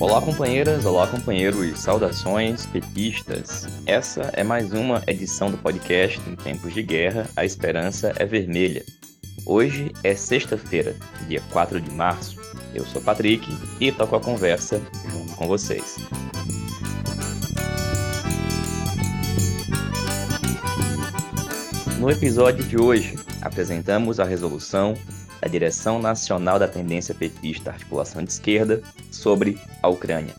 Olá, companheiras, olá, companheiros, saudações petistas. Essa é mais uma edição do podcast Em Tempos de Guerra, a Esperança é Vermelha. Hoje é sexta-feira, dia 4 de março. Eu sou Patrick e toco a conversa junto com vocês. No episódio de hoje, apresentamos a resolução da Direção Nacional da Tendência Petista Articulação de Esquerda sobre a Ucrânia.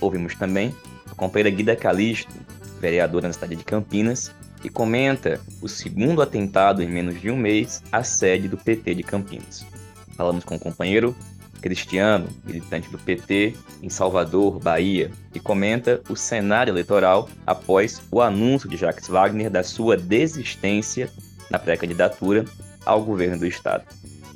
Ouvimos também a companheira Guida Calisto, vereadora na cidade de Campinas, que comenta o segundo atentado em menos de um mês à sede do PT de Campinas. Falamos com o companheiro Cristiano, militante do PT em Salvador, Bahia, que comenta o cenário eleitoral após o anúncio de Jacques Wagner da sua desistência na pré-candidatura ao governo do estado.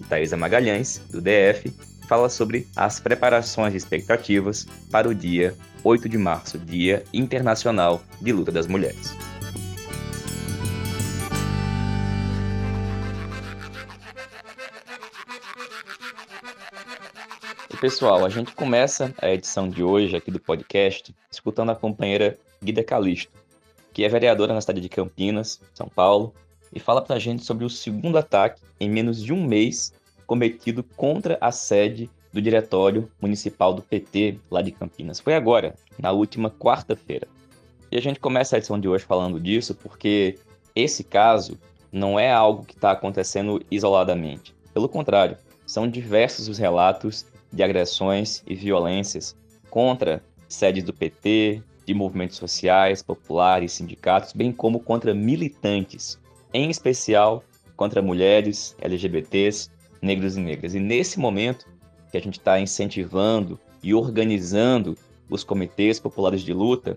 Thaisa Magalhães, do DF, fala sobre as preparações e expectativas para o dia 8 de março, Dia Internacional de Luta das Mulheres. E pessoal, a gente começa a edição de hoje aqui do podcast escutando a companheira Guida Calisto, que é vereadora na cidade de Campinas, São Paulo, e fala pra gente sobre o segundo ataque em menos de um mês cometido contra a sede do Diretório Municipal do PT lá de Campinas. Foi agora, na última quarta-feira. E a gente começa a edição de hoje falando disso porque esse caso não é algo que está acontecendo isoladamente. Pelo contrário, são diversos os relatos de agressões e violências contra sedes do PT, de movimentos sociais, populares, sindicatos, bem como contra militantes em especial contra mulheres, LGBTs, negros e negras. E nesse momento que a gente está incentivando e organizando os comitês populares de luta,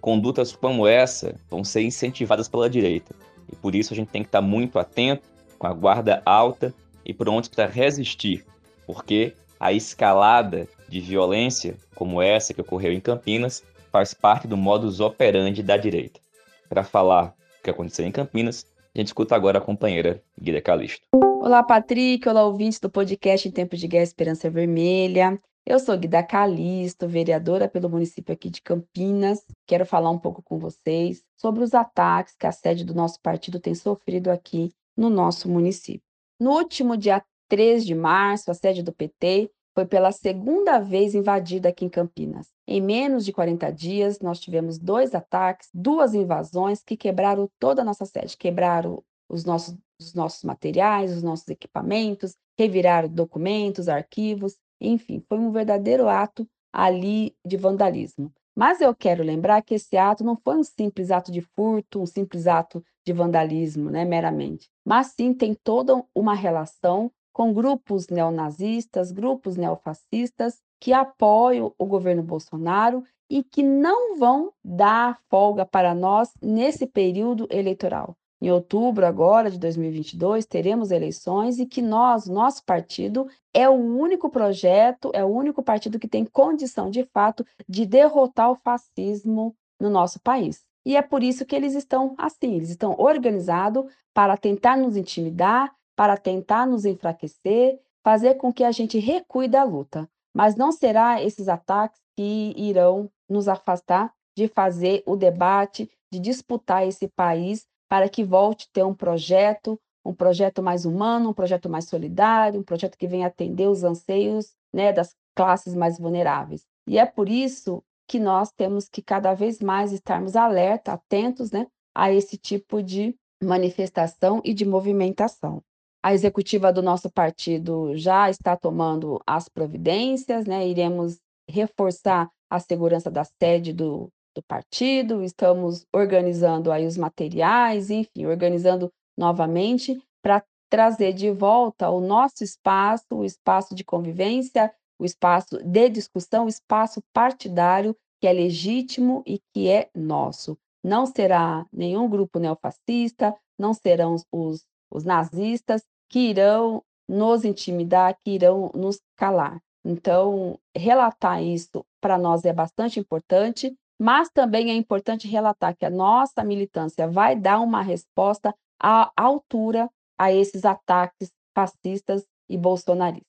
condutas como essa vão ser incentivadas pela direita. E por isso a gente tem que estar tá muito atento, com a guarda alta e prontos para resistir, porque a escalada de violência como essa que ocorreu em Campinas faz parte do modus operandi da direita. Para falar o que aconteceu em Campinas, a gente escuta agora a companheira Guida Calisto. Olá, Patrick. Olá, ouvintes do podcast Em Tempos de Guerra Esperança Vermelha. Eu sou Guida Calisto, vereadora pelo município aqui de Campinas. Quero falar um pouco com vocês sobre os ataques que a sede do nosso partido tem sofrido aqui no nosso município. No último dia 3 de março, a sede do PT foi pela segunda vez invadida aqui em Campinas. Em menos de 40 dias, nós tivemos dois ataques, duas invasões que quebraram toda a nossa sede, quebraram os nossos, os nossos materiais, os nossos equipamentos, reviraram documentos, arquivos, enfim, foi um verdadeiro ato ali de vandalismo. Mas eu quero lembrar que esse ato não foi um simples ato de furto, um simples ato de vandalismo, né, meramente, mas sim tem toda uma relação com grupos neonazistas, grupos neofascistas que apoiam o governo Bolsonaro e que não vão dar folga para nós nesse período eleitoral. Em outubro agora de 2022 teremos eleições e que nós, nosso partido, é o único projeto, é o único partido que tem condição de fato de derrotar o fascismo no nosso país. E é por isso que eles estão assim, eles estão organizados para tentar nos intimidar, para tentar nos enfraquecer, fazer com que a gente recue da luta. Mas não será esses ataques que irão nos afastar de fazer o debate, de disputar esse país para que volte a ter um projeto, um projeto mais humano, um projeto mais solidário, um projeto que venha atender os anseios né, das classes mais vulneráveis. E é por isso que nós temos que cada vez mais estarmos alerta, atentos né, a esse tipo de manifestação e de movimentação. A executiva do nosso partido já está tomando as providências, né? Iremos reforçar a segurança da sede do, do partido, estamos organizando aí os materiais, enfim, organizando novamente para trazer de volta o nosso espaço, o espaço de convivência, o espaço de discussão, o espaço partidário que é legítimo e que é nosso. Não será nenhum grupo neofascista, não serão os os nazistas, que irão nos intimidar, que irão nos calar. Então, relatar isso para nós é bastante importante, mas também é importante relatar que a nossa militância vai dar uma resposta à altura a esses ataques fascistas e bolsonaristas.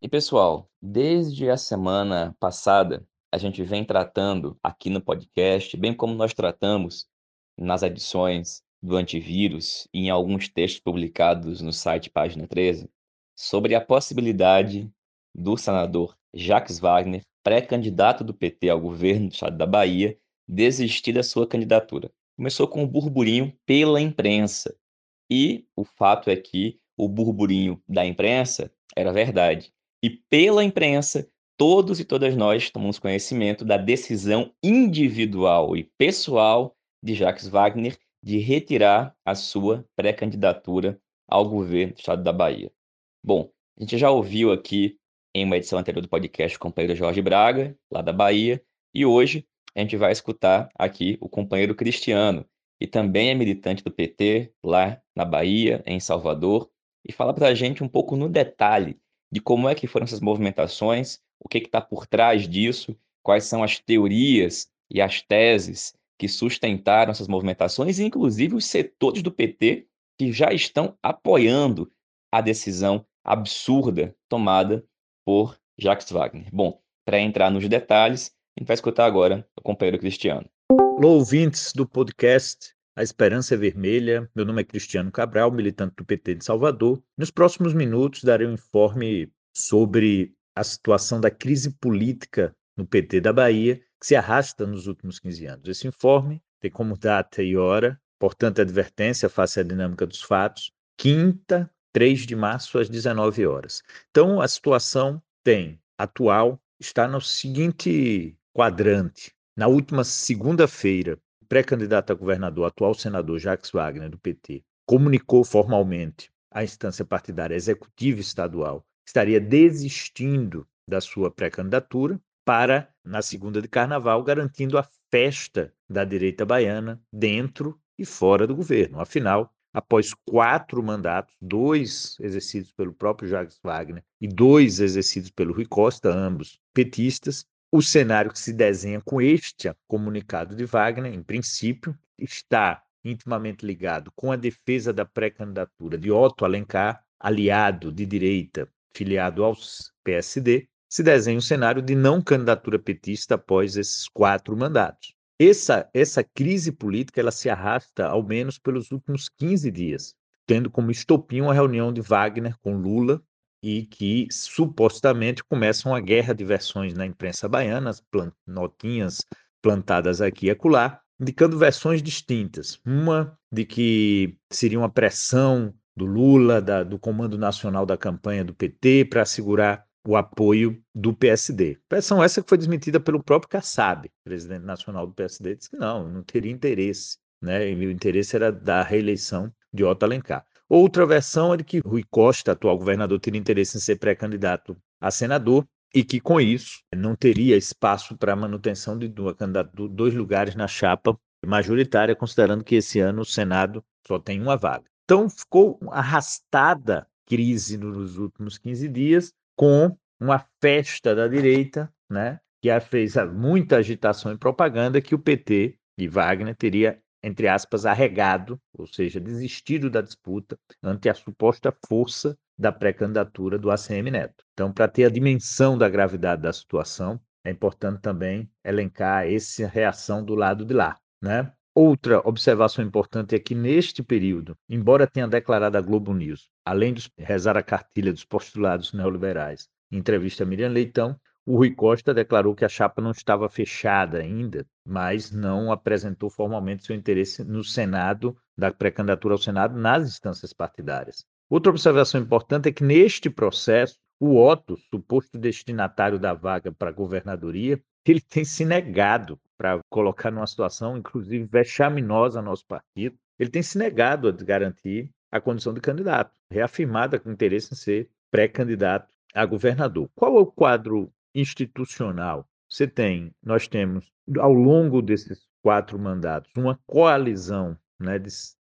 E pessoal, desde a semana passada, a gente vem tratando aqui no podcast, bem como nós tratamos nas edições do antivírus em alguns textos publicados no site Página 13, sobre a possibilidade do senador Jacques Wagner, pré-candidato do PT ao governo do estado da Bahia, desistir da sua candidatura. Começou com um burburinho pela imprensa. E o fato é que o burburinho da imprensa era verdade. E pela imprensa, todos e todas nós tomamos conhecimento da decisão individual e pessoal de Jacques Wagner de retirar a sua pré-candidatura ao governo do estado da Bahia. Bom, a gente já ouviu aqui em uma edição anterior do podcast o companheiro Jorge Braga, lá da Bahia, e hoje a gente vai escutar aqui o companheiro Cristiano, que também é militante do PT lá na Bahia, em Salvador, e fala para a gente um pouco no detalhe de como é que foram essas movimentações, o que está por trás disso, quais são as teorias e as teses que sustentaram essas movimentações, e inclusive os setores do PT que já estão apoiando a decisão absurda tomada por Jacques Wagner. Bom, para entrar nos detalhes, a gente vai escutar agora o companheiro Cristiano. Olá, ouvintes do podcast A Esperança é Vermelha. Meu nome é Cristiano Cabral, militante do PT de Salvador. Nos próximos minutos darei um informe sobre a situação da crise política no PT da Bahia, que se arrasta nos últimos 15 anos. Esse informe tem como data e hora, portanto, advertência face à dinâmica dos fatos, quinta, 3 de março, às 19 horas. Então, a situação tem atual, está no seguinte quadrante. Na última segunda-feira, o pré-candidato a governador, atual senador Jacques Wagner, do PT, comunicou formalmente à instância partidária executiva estadual que estaria desistindo da sua pré-candidatura para, na segunda de carnaval, garantindo a festa da direita baiana dentro e fora do governo. Afinal, após quatro mandatos, dois exercidos pelo próprio Jacques Wagner e dois exercidos pelo Rui Costa, ambos petistas, o cenário que se desenha com este comunicado de Wagner, em princípio, está intimamente ligado com a defesa da pré-candidatura de Otto Alencar, aliado de direita, filiado ao PSD, se desenha um cenário de não candidatura petista após esses quatro mandatos. Essa, essa crise política ela se arrasta ao menos pelos últimos 15 dias, tendo como estopim uma reunião de Wagner com Lula e que supostamente começa uma guerra de versões na imprensa baiana, plant notinhas plantadas aqui e acolá, indicando versões distintas. Uma de que seria uma pressão do Lula, da, do Comando Nacional da campanha do PT, para assegurar o apoio do PSD. Pressão essa que foi desmentida pelo próprio Kassab, presidente nacional do PSD, disse que não, não teria interesse, né? E o interesse era da reeleição de Otto Alencar. Outra versão é de que Rui Costa, atual governador, teria interesse em ser pré-candidato a senador e que, com isso, não teria espaço para manutenção de dois lugares na chapa majoritária, considerando que esse ano o Senado só tem uma vaga. Então, ficou arrastada crise nos últimos 15 dias, com uma festa da direita, né, que fez muita agitação e propaganda que o PT e Wagner teria, entre aspas, arregado, ou seja, desistido da disputa ante a suposta força da pré-candidatura do ACM Neto. Então, para ter a dimensão da gravidade da situação, é importante também elencar essa reação do lado de lá, né? Outra observação importante é que, neste período, embora tenha declarado a Globo News, além de rezar a cartilha dos postulados neoliberais, em entrevista a Miriam Leitão, o Rui Costa declarou que a chapa não estava fechada ainda, mas não apresentou formalmente seu interesse no Senado, da pré-candidatura ao Senado, nas instâncias partidárias. Outra observação importante é que, neste processo, o Otto, suposto destinatário da vaga para a governadoria, ele tem se negado para colocar numa situação, inclusive, vexaminosa nosso partido. Ele tem se negado a garantir a condição de candidato, reafirmada com interesse em ser pré-candidato a governador. Qual é o quadro institucional? Você tem, nós temos, ao longo desses quatro mandatos, uma coalizão né, de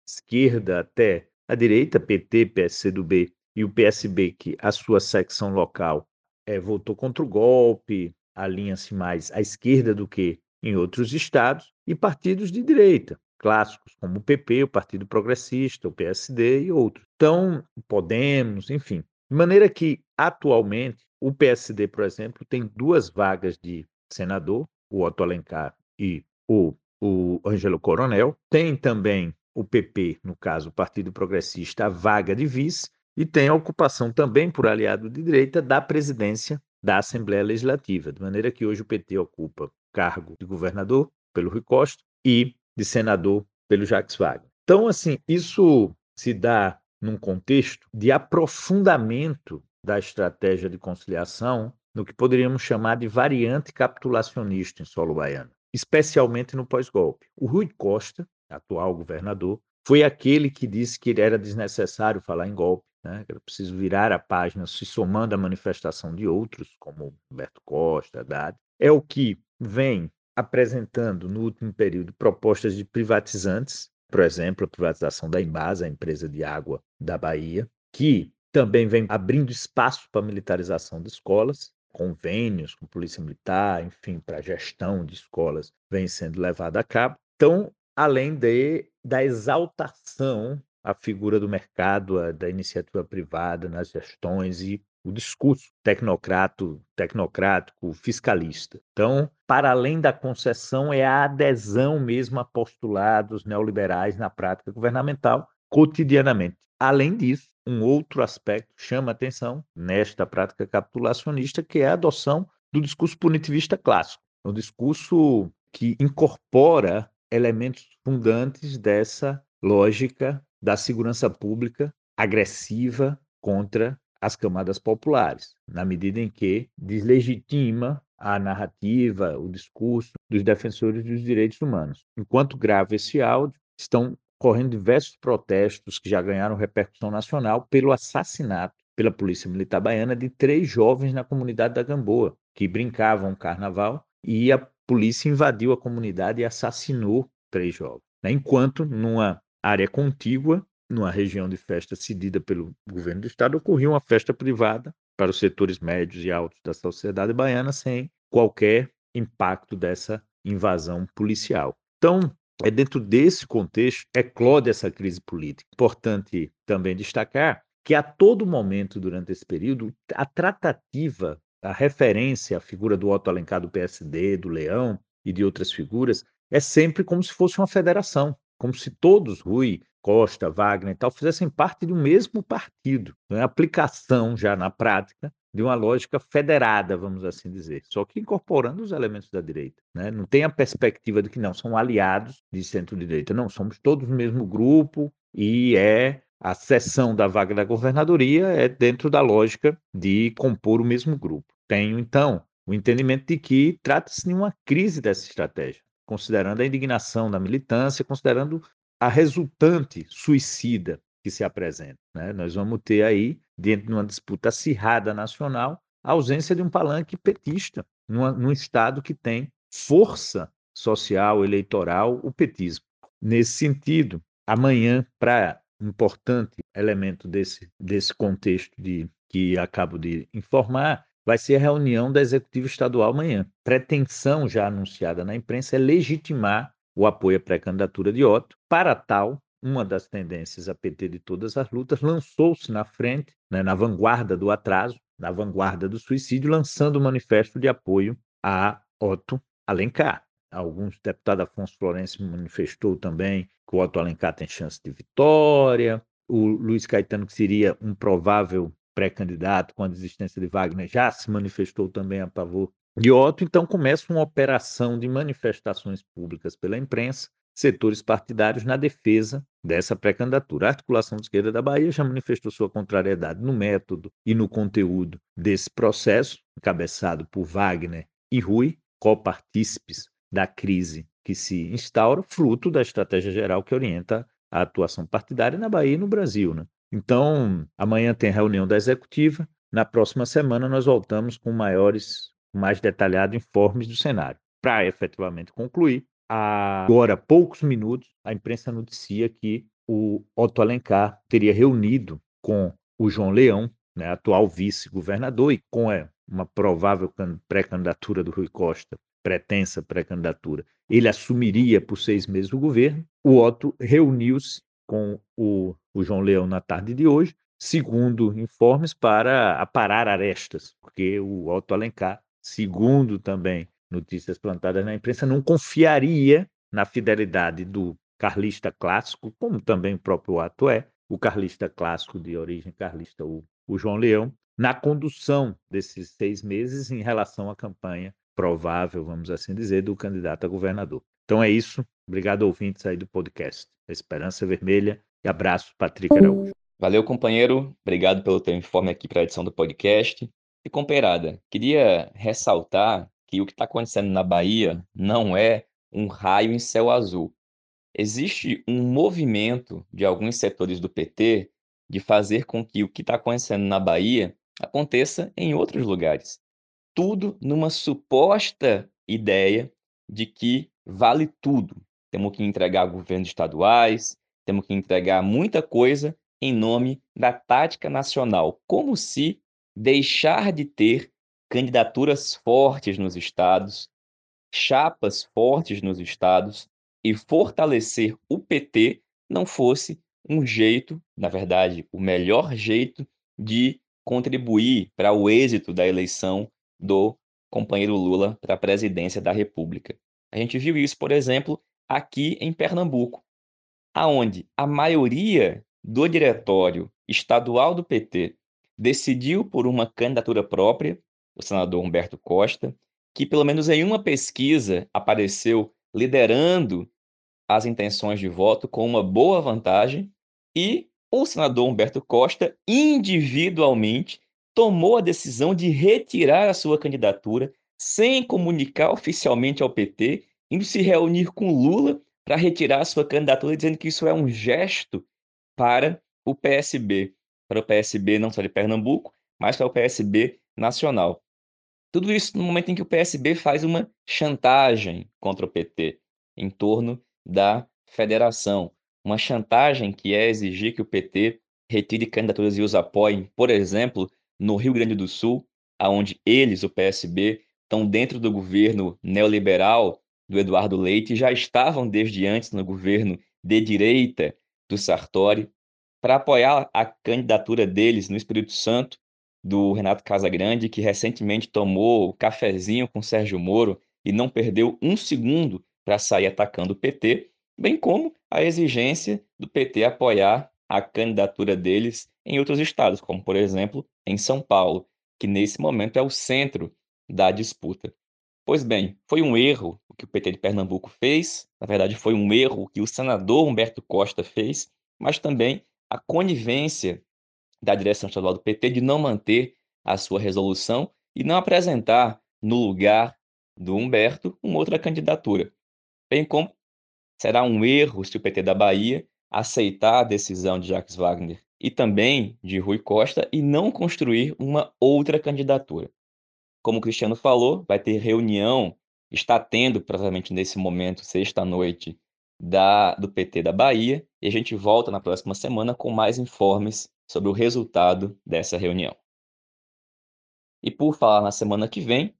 esquerda até a direita, PT, PSCdoB e o PSB, que a sua secção local é, votou contra o golpe, alinha-se mais à esquerda do que em outros estados, e partidos de direita, clássicos como o PP, o Partido Progressista, o PSD e outros. Então, Podemos, enfim, De maneira que, atualmente, o PSD, por exemplo, tem duas vagas de senador, o Otto Alencar e o, o Ângelo Coronel. Tem também o PP, no caso, o Partido Progressista, a vaga de vice, e tem a ocupação também por aliado de direita da presidência da Assembleia Legislativa, de maneira que hoje o PT ocupa cargo de governador pelo Rui Costa e de senador pelo Jacques Wagner. Então, assim, isso se dá num contexto de aprofundamento da estratégia de conciliação no que poderíamos chamar de variante capitulacionista em solo baiano, especialmente no pós-golpe. O Rui Costa, atual governador, foi aquele que disse que era desnecessário falar em golpe, né? era preciso virar a página se somando à manifestação de outros, como Humberto Costa, Haddad. É o que vem apresentando no último período propostas de privatizantes, por exemplo, a privatização da Embasa, a empresa de água da Bahia, que também vem abrindo espaço para a militarização de escolas, convênios com polícia militar, enfim, para a gestão de escolas vem sendo levado a cabo. Então, além de, da exaltação à figura do mercado, da iniciativa privada nas gestões e o discurso tecnocrato, tecnocrático, fiscalista. Então, para além da concessão, é a adesão mesmo a postulados neoliberais na prática governamental cotidianamente. Além disso, um outro aspecto chama atenção nesta prática capitulacionista, que é a adoção do discurso punitivista clássico, um discurso que incorpora elementos fundantes dessa lógica da segurança pública agressiva contra as camadas populares, na medida em que deslegitima a narrativa, o discurso dos defensores dos direitos humanos. Enquanto grave esse áudio, estão correndo diversos protestos que já ganharam repercussão nacional pelo assassinato pela Polícia Militar Baiana de três jovens na comunidade da Gamboa, que brincavam carnaval e a polícia invadiu a comunidade e assassinou três jovens. Né? Enquanto, numa área contígua, numa região de festa cedida pelo governo do estado, ocorria uma festa privada para os setores médios e altos da sociedade baiana sem qualquer impacto dessa invasão policial. Então, é dentro desse contexto eclode essa crise política. Importante também destacar que a todo momento durante esse período a tratativa, a referência à figura do Otto Alencar do PSD, do Leão e de outras figuras é sempre como se fosse uma federação, como se todos, Rui, Costa, Wagner e tal, fizessem parte de um mesmo partido. Né? Aplicação já na prática de uma lógica federada, vamos assim dizer, só que incorporando os elementos da direita. Né? Não tem a perspectiva de que não, são aliados de centro-direita. Não, somos todos o mesmo grupo e é a cessão da vaga da governadoria é dentro da lógica de compor o mesmo grupo. Tenho, então, o entendimento de que trata-se de uma crise dessa estratégia, considerando a indignação da militância, considerando a resultante suicida que se apresenta. Né? Nós vamos ter aí, dentro de uma disputa acirrada nacional, a ausência de um palanque petista, numa, num Estado que tem força social, eleitoral, o petismo. Nesse sentido, amanhã, para importante elemento desse, desse contexto de, que acabo de informar, vai ser a reunião da Executiva Estadual amanhã. Pretensão já anunciada na imprensa é legitimar o apoio à pré-candidatura de Otto. Para tal, uma das tendências a PT de todas as lutas lançou-se na frente, né, na vanguarda do atraso, na vanguarda do suicídio, lançando o um manifesto de apoio a Otto Alencar. Alguns deputados Afonso Florencio manifestou também que o Otto Alencar tem chance de vitória. O Luiz Caetano, que seria um provável pré-candidato com a desistência de Wagner, já se manifestou também a favor de Otto, então começa uma operação de manifestações públicas pela imprensa, setores partidários na defesa dessa pré-candidatura. A articulação de esquerda da Bahia já manifestou sua contrariedade no método e no conteúdo desse processo, encabeçado por Wagner e Rui, copartícipes da crise que se instaura, fruto da estratégia geral que orienta a atuação partidária na Bahia e no Brasil. Né? Então, amanhã tem reunião da executiva. Na próxima semana, nós voltamos com maiores mais detalhado informes do cenário. Para efetivamente concluir, agora poucos minutos, a imprensa noticia que o Otto Alencar teria reunido com o João Leão, né, atual vice-governador, e com é, uma provável pré-candidatura do Rui Costa, pretensa pré-candidatura, ele assumiria por seis meses o governo. O Otto reuniu-se com o, o João Leão na tarde de hoje segundo informes, para aparar arestas, porque o Otto Alencar, segundo também notícias plantadas na imprensa, não confiaria na fidelidade do carlista clássico, como também o próprio ato é, o carlista clássico de origem carlista, o, o João Leão, na condução desses seis meses em relação à campanha provável, vamos assim dizer, do candidato a governador. Então é isso. Obrigado, ouvintes aí do podcast. Esperança Vermelha e abraço, Patrick Araújo. Valeu, companheiro. Obrigado pelo teu informe aqui para a edição do podcast. E, companheirada, queria ressaltar que o que está acontecendo na Bahia não é um raio em céu azul. Existe um movimento de alguns setores do PT de fazer com que o que está acontecendo na Bahia aconteça em outros lugares. Tudo numa suposta ideia de que vale tudo. Temos que entregar governos estaduais, temos que entregar muita coisa em nome da tática nacional, como se deixar de ter candidaturas fortes nos estados, chapas fortes nos estados e fortalecer o PT não fosse um jeito, na verdade, o melhor jeito de contribuir para o êxito da eleição do companheiro Lula para a presidência da República. A gente viu isso, por exemplo, aqui em Pernambuco, aonde a maioria do diretório estadual do PT decidiu por uma candidatura própria, o senador Humberto Costa, que pelo menos em uma pesquisa apareceu liderando as intenções de voto com uma boa vantagem, e o senador Humberto Costa, individualmente, tomou a decisão de retirar a sua candidatura sem comunicar oficialmente ao PT, indo se reunir com Lula para retirar a sua candidatura, dizendo que isso é um gesto para o PSB, para o PSB não só de Pernambuco, mas para o PSB nacional. Tudo isso no momento em que o PSB faz uma chantagem contra o PT em torno da federação. Uma chantagem que é exigir que o PT retire candidaturas e os apoie, por exemplo, no Rio Grande do Sul, aonde eles, o PSB, estão dentro do governo neoliberal do Eduardo Leite, já estavam desde antes no governo de direita do Sartori, para apoiar a candidatura deles no Espírito Santo, do Renato Casagrande, que recentemente tomou o cafezinho com Sérgio Moro e não perdeu um segundo para sair atacando o PT, bem como a exigência do PT apoiar a candidatura deles em outros estados, como por exemplo em São Paulo, que nesse momento é o centro da disputa. Pois bem, foi um erro o que o PT de Pernambuco fez, na verdade foi um erro o que o senador Humberto Costa fez, mas também a conivência da direção estadual do PT de não manter a sua resolução e não apresentar no lugar do Humberto uma outra candidatura. Bem como será um erro se o PT da Bahia aceitar a decisão de Jacques Wagner e também de Rui Costa e não construir uma outra candidatura. Como o Cristiano falou, vai ter reunião, está tendo provavelmente nesse momento, sexta-noite, da, do PT da Bahia, e a gente volta na próxima semana com mais informes sobre o resultado dessa reunião. E por falar na semana que vem,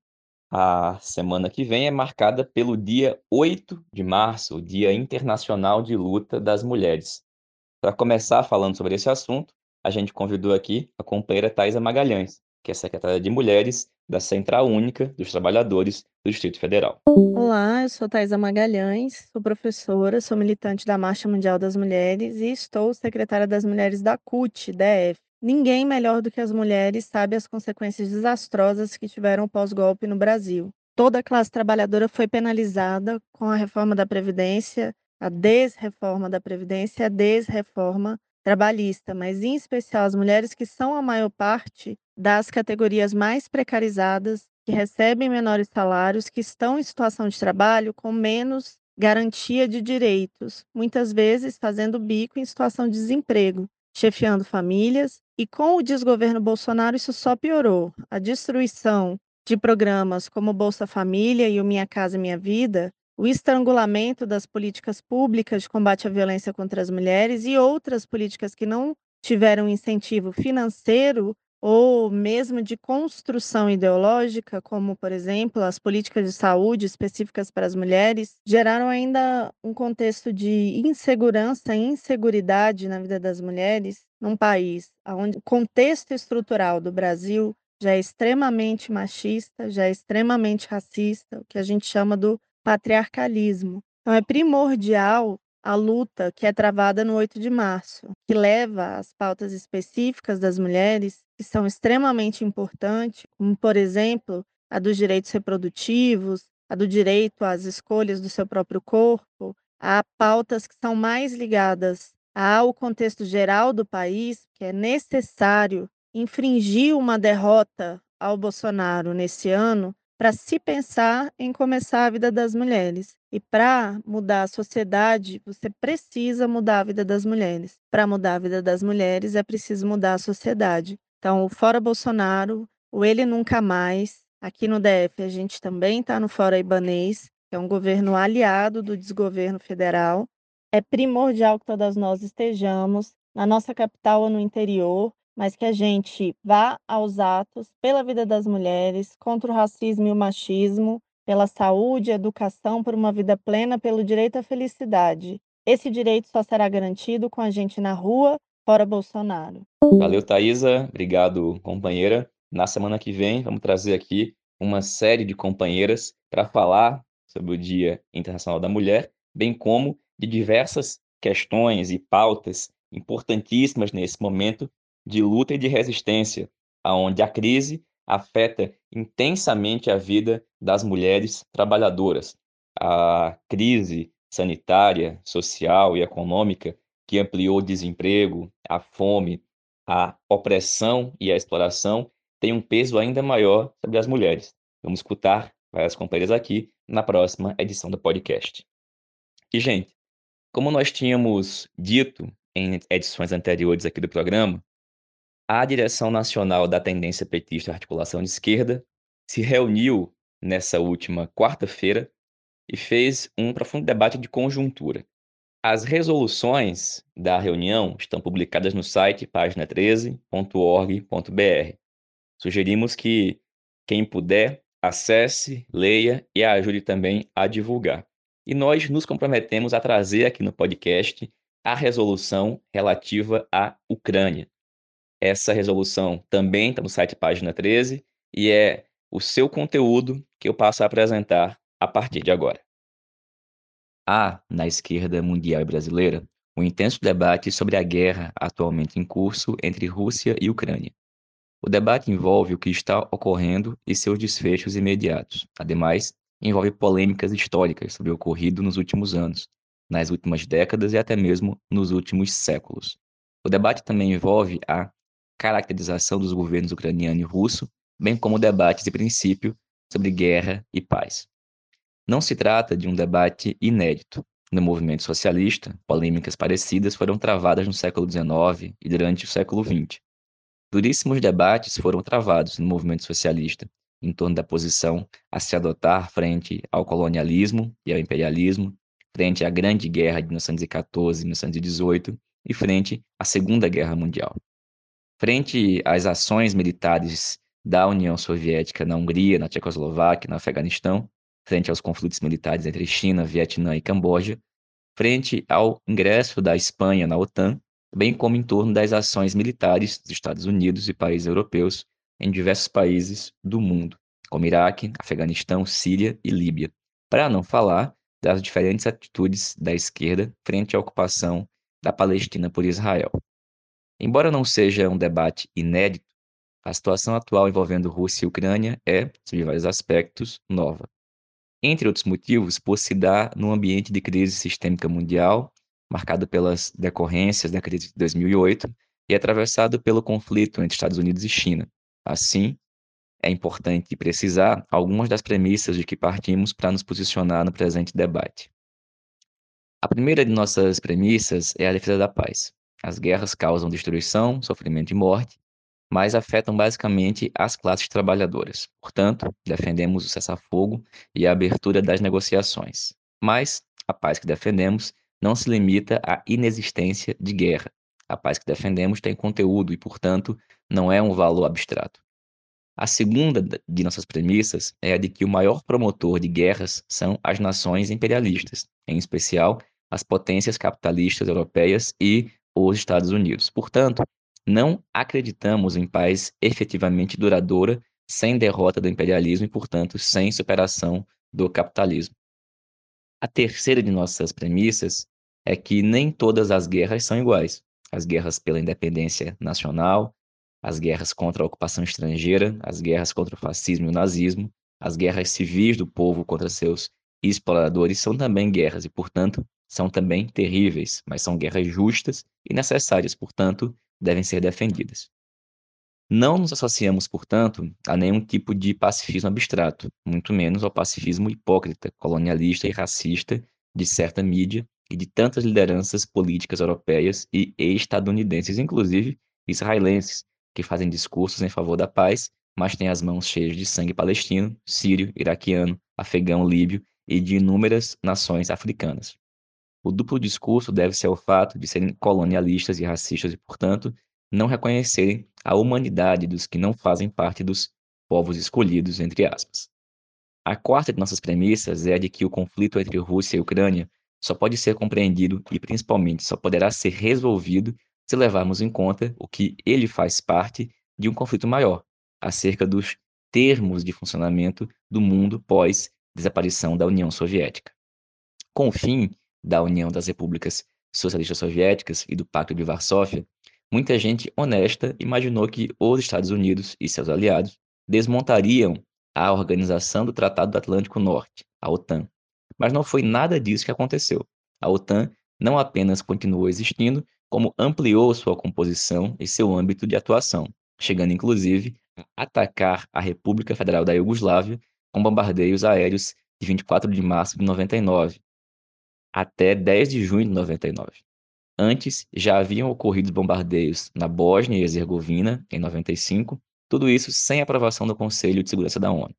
a semana que vem é marcada pelo dia 8 de março, o Dia Internacional de Luta das Mulheres. Para começar falando sobre esse assunto, a gente convidou aqui a companheira Thaisa Magalhães, que é secretária de Mulheres da Central Única dos Trabalhadores do Distrito Federal. Olá, eu sou Thaisa Magalhães, sou professora, sou militante da Marcha Mundial das Mulheres e estou secretária das Mulheres da CUT, DF. Ninguém melhor do que as mulheres sabe as consequências desastrosas que tiveram o pós-golpe no Brasil. Toda a classe trabalhadora foi penalizada com a reforma da Previdência, a desreforma da Previdência a desreforma trabalhista, mas em especial as mulheres que são a maior parte das categorias mais precarizadas, que recebem menores salários, que estão em situação de trabalho com menos garantia de direitos, muitas vezes fazendo bico em situação de desemprego chefiando famílias, e com o desgoverno Bolsonaro isso só piorou. A destruição de programas como Bolsa Família e o Minha Casa Minha Vida, o estrangulamento das políticas públicas de combate à violência contra as mulheres e outras políticas que não tiveram incentivo financeiro ou mesmo de construção ideológica, como, por exemplo, as políticas de saúde específicas para as mulheres, geraram ainda um contexto de insegurança e inseguridade na vida das mulheres num país onde o contexto estrutural do Brasil já é extremamente machista, já é extremamente racista, o que a gente chama do patriarcalismo. Então, é primordial a luta que é travada no 8 de março, que leva às pautas específicas das mulheres, que são extremamente importantes, como, por exemplo, a dos direitos reprodutivos, a do direito às escolhas do seu próprio corpo, a pautas que são mais ligadas ao contexto geral do país, que é necessário infringir uma derrota ao Bolsonaro nesse ano para se pensar em começar a vida das mulheres. E para mudar a sociedade, você precisa mudar a vida das mulheres. Para mudar a vida das mulheres, é preciso mudar a sociedade. Então, o Fora Bolsonaro, o Ele Nunca Mais, aqui no DF a gente também está no Fora Ibanês, que é um governo aliado do desgoverno federal. É primordial que todas nós estejamos na nossa capital ou no interior, mas que a gente vá aos atos pela vida das mulheres, contra o racismo e o machismo, pela saúde, educação, por uma vida plena, pelo direito à felicidade. Esse direito só será garantido com a gente na rua, fora Bolsonaro. Valeu, Thaisa. Obrigado, companheira. Na semana que vem, vamos trazer aqui uma série de companheiras para falar sobre o Dia Internacional da Mulher, bem como de diversas questões e pautas importantíssimas nesse momento de luta e de resistência, aonde a crise afeta intensamente a vida das mulheres trabalhadoras. A crise sanitária, social e econômica que ampliou o desemprego, a fome, a opressão e a exploração tem um peso ainda maior sobre as mulheres. Vamos escutar várias companheiras aqui na próxima edição do podcast. E, gente, como nós tínhamos dito em edições anteriores aqui do programa, a direção nacional da tendência petista Articulação de Esquerda se reuniu nessa última quarta-feira e fez um profundo debate de conjuntura. As resoluções da reunião estão publicadas no site página13.org.br. Sugerimos que quem puder acesse, leia e ajude também a divulgar. E nós nos comprometemos a trazer aqui no podcast a resolução relativa à Ucrânia, essa resolução também está no site página 13 e é o seu conteúdo que eu passo a apresentar a partir de agora. Há, na esquerda mundial e brasileira, um intenso debate sobre a guerra atualmente em curso entre Rússia e Ucrânia. O debate envolve o que está ocorrendo e seus desfechos imediatos. Ademais, envolve polêmicas históricas sobre o ocorrido nos últimos anos, nas últimas décadas e até mesmo nos últimos séculos. O debate também envolve a caracterização dos governos ucraniano e russo, bem como debates de princípio sobre guerra e paz. Não se trata de um debate inédito. No movimento socialista, polêmicas parecidas foram travadas no século XIX e durante o século XX. Duríssimos debates foram travados no movimento socialista em torno da posição a se adotar frente ao colonialismo e ao imperialismo, frente à Grande Guerra de 1914 e 1918 e frente à Segunda Guerra Mundial. Frente às ações militares da União Soviética na Hungria, na Tchecoslováquia, no Afeganistão, frente aos conflitos militares entre China, Vietnã e Camboja, frente ao ingresso da Espanha na OTAN, bem como em torno das ações militares dos Estados Unidos e países europeus em diversos países do mundo, como Iraque, Afeganistão, Síria e Líbia, para não falar das diferentes atitudes da esquerda frente à ocupação da Palestina por Israel. Embora não seja um debate inédito, a situação atual envolvendo Rússia e Ucrânia é, sob vários aspectos, nova. Entre outros motivos, por se dar num ambiente de crise sistêmica mundial, marcado pelas decorrências da crise de 2008 e atravessado pelo conflito entre Estados Unidos e China. Assim, é importante precisar algumas das premissas de que partimos para nos posicionar no presente debate. A primeira de nossas premissas é a defesa da paz. As guerras causam destruição, sofrimento e morte, mas afetam basicamente as classes trabalhadoras. Portanto, defendemos o cessar-fogo e a abertura das negociações. Mas a paz que defendemos não se limita à inexistência de guerra. a paz que defendemos tem conteúdo e, portanto, não é um valor abstrato. A segunda de nossas premissas é a de que o maior promotor de guerras são as nações imperialistas, em especial as potências capitalistas europeias e os Estados Unidos. Portanto, não acreditamos em paz efetivamente duradoura sem derrota do imperialismo e, portanto, sem superação do capitalismo. A terceira de nossas premissas é que nem todas as guerras são iguais. As guerras pela independência nacional, as guerras contra a ocupação estrangeira, as guerras contra o fascismo e o nazismo, as guerras civis do povo contra seus exploradores são também guerras e, portanto, são também terríveis, mas são guerras justas e necessárias, portanto, devem ser defendidas. Não nos associamos, portanto, a nenhum tipo de pacifismo abstrato, muito menos ao pacifismo hipócrita, colonialista e racista de certa mídia e de tantas lideranças políticas europeias e estadunidenses, inclusive israelenses, que fazem discursos em favor da paz, mas têm as mãos cheias de sangue palestino, sírio, iraquiano, afegão, líbio e de inúmeras nações africanas. O duplo discurso deve-se ao fato de serem colonialistas e racistas e, portanto, não reconhecerem a humanidade dos que não fazem parte dos povos escolhidos, entre aspas. A quarta de nossas premissas é a de que o conflito entre Rússia e Ucrânia só pode ser compreendido e, principalmente, só poderá ser resolvido se levarmos em conta o que ele faz parte de um conflito maior, acerca dos termos de funcionamento do mundo pós desaparição da União Soviética. Com o fim da União das Repúblicas Socialistas Soviéticas e do Pacto de Varsóvia, muita gente honesta imaginou que os Estados Unidos e seus aliados desmontariam a Organização do Tratado do Atlântico Norte, a OTAN. Mas não foi nada disso que aconteceu. A OTAN não apenas continuou existindo, como ampliou sua composição e seu âmbito de atuação, chegando inclusive a atacar a República Federal da Iugoslávia com bombardeios aéreos de 24 de março de 99 até 10 de junho de 99. Antes, já haviam ocorrido bombardeios na Bósnia e Herzegovina, em 95, tudo isso sem aprovação do Conselho de Segurança da ONU.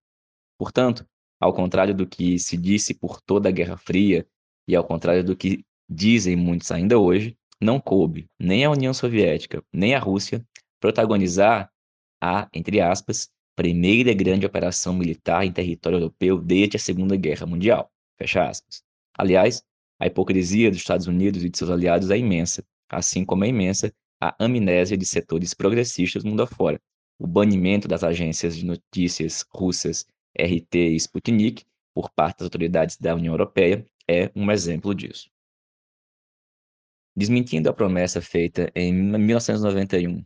Portanto, ao contrário do que se disse por toda a Guerra Fria e ao contrário do que dizem muitos ainda hoje, não coube nem à União Soviética, nem à Rússia protagonizar a, entre aspas, primeira grande operação militar em território europeu desde a Segunda Guerra Mundial. Fecha aspas. Aliás, a hipocrisia dos Estados Unidos e de seus aliados é imensa, assim como é imensa a amnésia de setores progressistas mundo afora. O banimento das agências de notícias russas RT e Sputnik por parte das autoridades da União Europeia é um exemplo disso. Desmentindo a promessa feita em 1991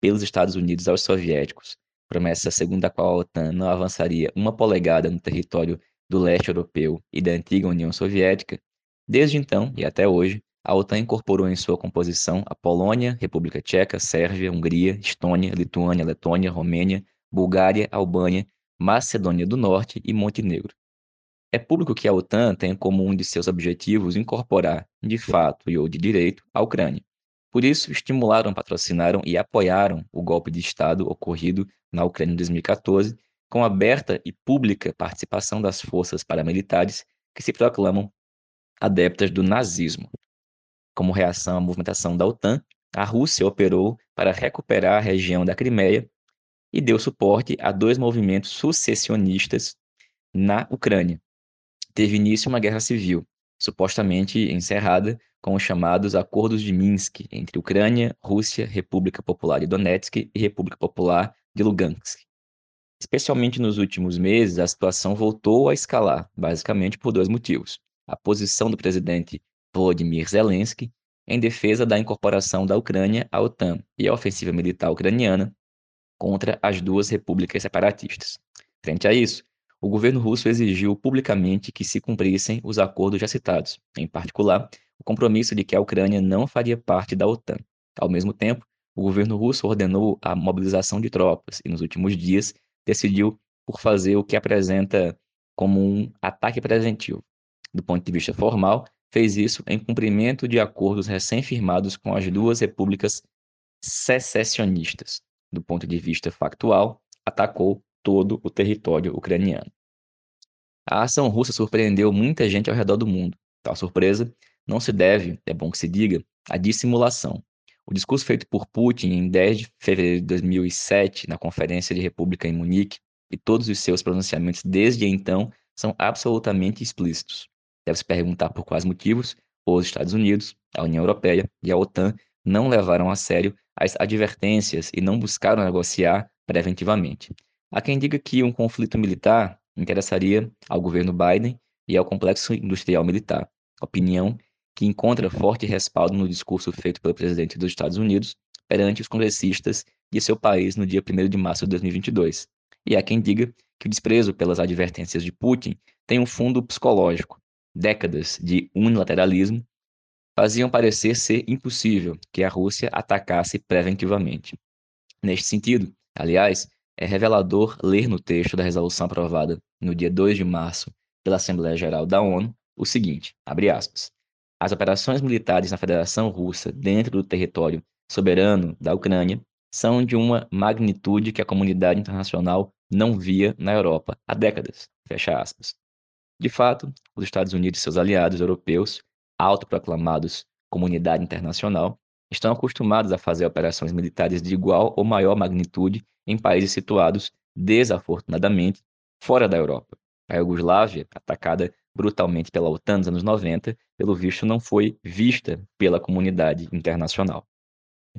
pelos Estados Unidos aos soviéticos, promessa segundo a qual a OTAN não avançaria uma polegada no território do leste europeu e da antiga União Soviética, Desde então e até hoje, a OTAN incorporou em sua composição a Polônia, República Tcheca, Sérvia, Hungria, Estônia, Lituânia, Letônia, Romênia, Bulgária, Albânia, Macedônia do Norte e Montenegro. É público que a OTAN tem como um de seus objetivos incorporar, de fato e ou de direito, a Ucrânia. Por isso, estimularam, patrocinaram e apoiaram o golpe de Estado ocorrido na Ucrânia em 2014, com aberta e pública participação das forças paramilitares que se proclamam adeptas do nazismo. Como reação à movimentação da OTAN, a Rússia operou para recuperar a região da Crimeia e deu suporte a dois movimentos sucessionistas na Ucrânia. Teve início uma guerra civil, supostamente encerrada com os chamados Acordos de Minsk entre Ucrânia, Rússia, República Popular de Donetsk e República Popular de Lugansk. Especialmente nos últimos meses, a situação voltou a escalar, basicamente por dois motivos a posição do presidente Volodymyr Zelensky em defesa da incorporação da Ucrânia à OTAN e a ofensiva militar ucraniana contra as duas repúblicas separatistas. Frente a isso, o governo russo exigiu publicamente que se cumprissem os acordos já citados, em particular, o compromisso de que a Ucrânia não faria parte da OTAN. Ao mesmo tempo, o governo russo ordenou a mobilização de tropas e, nos últimos dias, decidiu por fazer o que apresenta como um ataque preventivo, do ponto de vista formal, fez isso em cumprimento de acordos recém-firmados com as duas repúblicas secessionistas. Do ponto de vista factual, atacou todo o território ucraniano. A ação russa surpreendeu muita gente ao redor do mundo. Tal surpresa não se deve, é bom que se diga, à dissimulação. O discurso feito por Putin em 10 de fevereiro de 2007, na Conferência de República em Munique, e todos os seus pronunciamentos desde então são absolutamente explícitos. Deve-se perguntar por quais motivos os Estados Unidos, a União Europeia e a OTAN não levaram a sério as advertências e não buscaram negociar preventivamente. Há quem diga que um conflito militar interessaria ao governo Biden e ao complexo industrial militar, opinião que encontra forte respaldo no discurso feito pelo presidente dos Estados Unidos perante os congressistas de seu país no dia 1 de março de 2022. E há quem diga que o desprezo pelas advertências de Putin tem um fundo psicológico. Décadas de unilateralismo faziam parecer ser impossível que a Rússia atacasse preventivamente. Neste sentido, aliás, é revelador ler no texto da resolução aprovada no dia 2 de março pela Assembleia Geral da ONU o seguinte, abre aspas, as operações militares na Federação Russa dentro do território soberano da Ucrânia são de uma magnitude que a comunidade internacional não via na Europa há décadas. Fecha aspas. De fato, os Estados Unidos e seus aliados europeus, autoproclamados comunidade internacional, estão acostumados a fazer operações militares de igual ou maior magnitude em países situados, desafortunadamente, fora da Europa. A Iugoslávia, atacada brutalmente pela OTAN nos anos 90, pelo visto não foi vista pela comunidade internacional.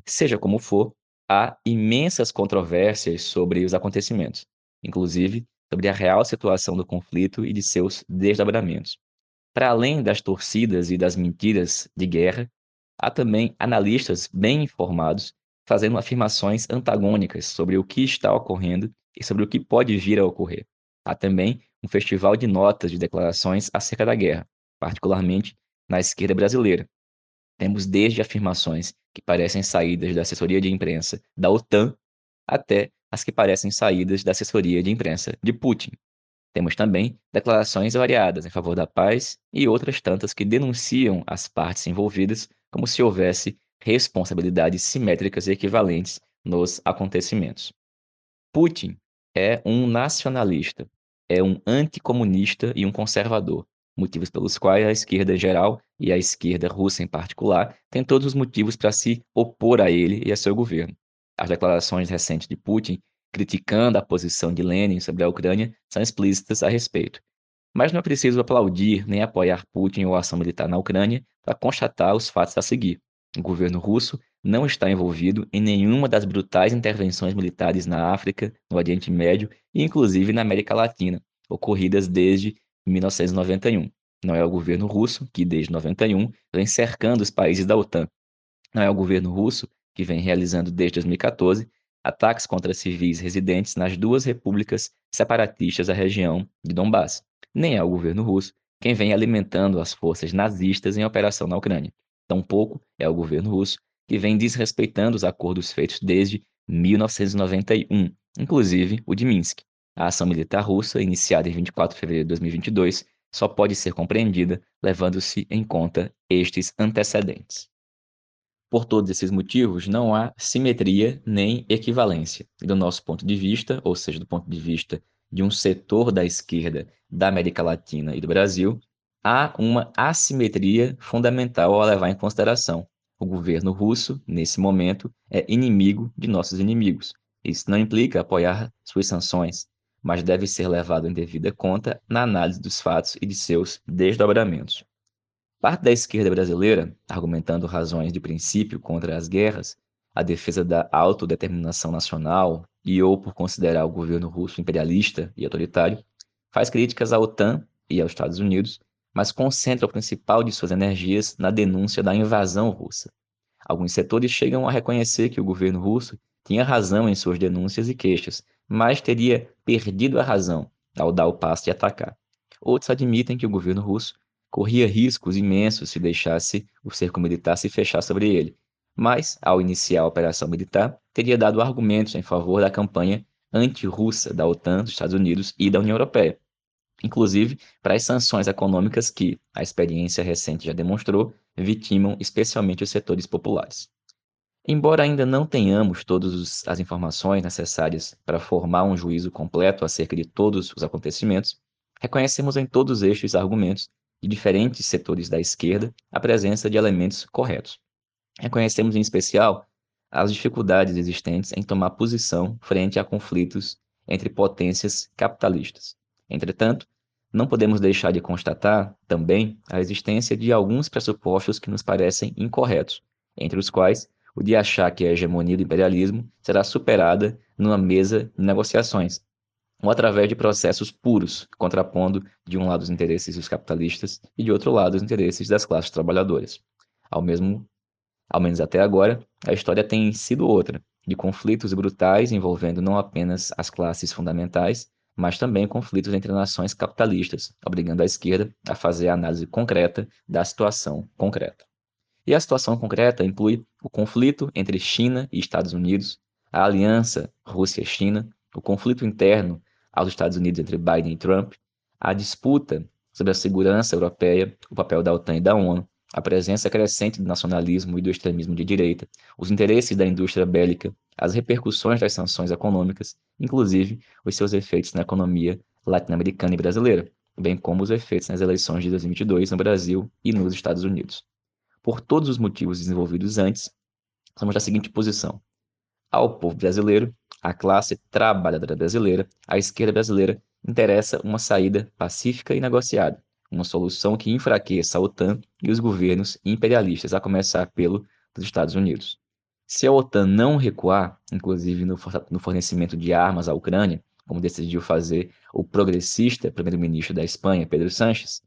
Seja como for, há imensas controvérsias sobre os acontecimentos, inclusive sobre a real situação do conflito e de seus desdobramentos. Para além das torcidas e das mentiras de guerra, há também analistas bem informados fazendo afirmações antagônicas sobre o que está ocorrendo e sobre o que pode vir a ocorrer. Há também um festival de notas de declarações acerca da guerra, particularmente na esquerda brasileira. Temos desde afirmações que parecem saídas da assessoria de imprensa da OTAN até as que parecem saídas da assessoria de imprensa de Putin. Temos também declarações variadas em favor da paz e outras tantas que denunciam as partes envolvidas como se houvesse responsabilidades simétricas e equivalentes nos acontecimentos. Putin é um nacionalista, é um anticomunista e um conservador, motivos pelos quais a esquerda geral e a esquerda russa em particular têm todos os motivos para se opor a ele e a seu governo. As declarações recentes de Putin criticando a posição de Lenin sobre a Ucrânia são explícitas a respeito. Mas não é preciso aplaudir nem apoiar Putin ou a ação militar na Ucrânia para constatar os fatos a seguir. O governo russo não está envolvido em nenhuma das brutais intervenções militares na África, no Oriente Médio e inclusive na América Latina, ocorridas desde 1991. Não é o governo russo que, desde 91, vem cercando os países da OTAN. Não é o governo russo que vem realizando desde 2014 ataques contra civis residentes nas duas repúblicas separatistas da região de Donbass. Nem é o governo russo quem vem alimentando as forças nazistas em operação na Ucrânia. Tampouco é o governo russo que vem desrespeitando os acordos feitos desde 1991, inclusive o de Minsk. A ação militar russa, iniciada em 24 de fevereiro de 2022, só pode ser compreendida levando-se em conta estes antecedentes. Por todos esses motivos, não há simetria nem equivalência. E do nosso ponto de vista, ou seja, do ponto de vista de um setor da esquerda da América Latina e do Brasil, há uma assimetria fundamental a levar em consideração, o governo russo, nesse momento, é inimigo de nossos inimigos. Isso não implica apoiar suas sanções, mas deve ser levado em devida conta na análise dos fatos e de seus desdobramentos. Parte da esquerda brasileira, argumentando razões de princípio contra as guerras, a defesa da autodeterminação nacional e ou por considerar o governo russo imperialista e autoritário, faz críticas à OTAN e aos Estados Unidos mas concentra o principal de suas energias na denúncia da invasão russa. Alguns setores chegam a reconhecer que o governo russo tinha razão em suas denúncias e queixas, mas teria perdido a razão ao dar o passo de atacar. Outros admitem que o governo russo corria riscos imensos se deixasse o cerco militar se fechar sobre ele, mas, ao iniciar a operação militar, teria dado argumentos em favor da campanha anti-russa da OTAN, dos Estados Unidos e da União Europeia, inclusive para as sanções econômicas que, a experiência recente já demonstrou, vitimam especialmente os setores populares. Embora ainda não tenhamos todas as informações necessárias para formar um juízo completo acerca de todos os acontecimentos, reconhecemos em todos estes argumentos de diferentes setores da esquerda a presença de elementos corretos. Reconhecemos em especial as dificuldades existentes em tomar posição frente a conflitos entre potências capitalistas. Entretanto, não podemos deixar de constatar também a existência de alguns pressupostos que nos parecem incorretos, entre os quais o de achar que a hegemonia do imperialismo será superada numa mesa de negociações, ou através de processos puros, contrapondo de um lado os interesses dos capitalistas e de outro lado os interesses das classes trabalhadoras. Ao mesmo, ao menos até agora, a história tem sido outra, de conflitos brutais envolvendo não apenas as classes fundamentais, mas também conflitos entre nações capitalistas, obrigando a esquerda a fazer a análise concreta da situação concreta. E a situação concreta inclui o conflito entre China e Estados Unidos, a aliança Rússia-China, o conflito interno aos Estados Unidos entre Biden e Trump, a disputa sobre a segurança europeia, o papel da OTAN e da ONU, a presença crescente do nacionalismo e do extremismo de direita, os interesses da indústria bélica, as repercussões das sanções econômicas, inclusive os seus efeitos na economia latino-americana e brasileira, bem como os efeitos nas eleições de 2022 no Brasil e nos Estados Unidos. Por todos os motivos desenvolvidos antes, somos da seguinte posição: ao povo brasileiro, à classe trabalhadora brasileira, à esquerda brasileira, interessa uma saída pacífica e negociada, uma solução que enfraqueça a OTAN e os governos imperialistas, a começar pelo dos Estados Unidos. Se a OTAN não recuar, inclusive no, fornecimento de armas à Ucrânia, como decidiu fazer o progressista primeiro-ministro da Espanha, Pedro Sánchez,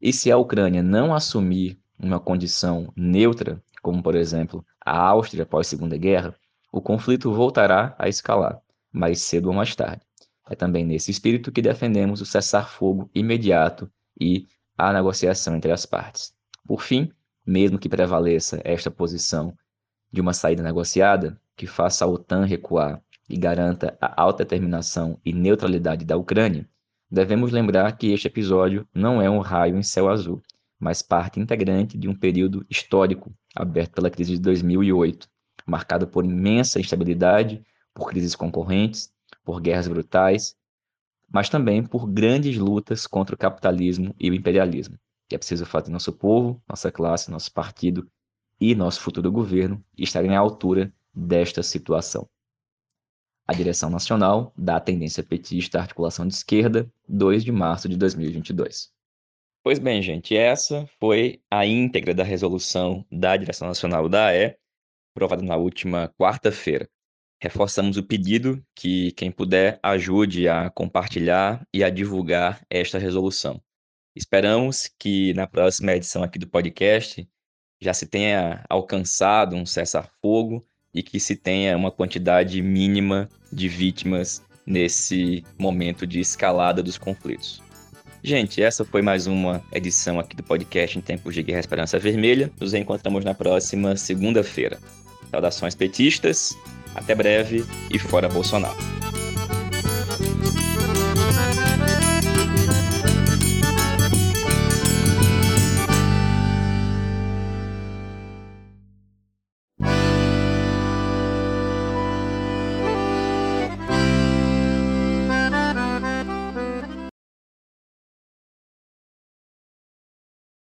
e se a Ucrânia não assumir uma condição neutra, como por exemplo a Áustria após a Segunda Guerra, o conflito voltará a escalar, mais cedo ou mais tarde. É também nesse espírito que defendemos o cessar-fogo imediato e a negociação entre as partes. Por fim, mesmo que prevaleça esta posição de uma saída negociada, que faça a OTAN recuar e garanta a autodeterminação e neutralidade da Ucrânia, devemos lembrar que este episódio não é um raio em céu azul, mas parte integrante de um período histórico aberto pela crise de 2008, marcado por imensa instabilidade, por crises concorrentes, por guerras brutais, mas também por grandes lutas contra o capitalismo e o imperialismo. E é preciso fazer nosso povo, nossa classe, nosso partido e nosso futuro governo estarem à altura desta situação. A direção nacional da tendência petista articulação de esquerda, 2 de março de 2022. Pois bem, gente, essa foi a íntegra da resolução da direção nacional da AE, aprovada na última quarta-feira. Reforçamos o pedido que quem puder ajude a compartilhar e a divulgar esta resolução. Esperamos que na próxima edição aqui do podcast já se tenha alcançado um cessar-fogo e que se tenha uma quantidade mínima de vítimas nesse momento de escalada dos conflitos. Gente, essa foi mais uma edição aqui do podcast em tempos de Guerra Esperança Vermelha. Nos encontramos na próxima segunda-feira. Saudações petistas, até breve e fora Bolsonaro.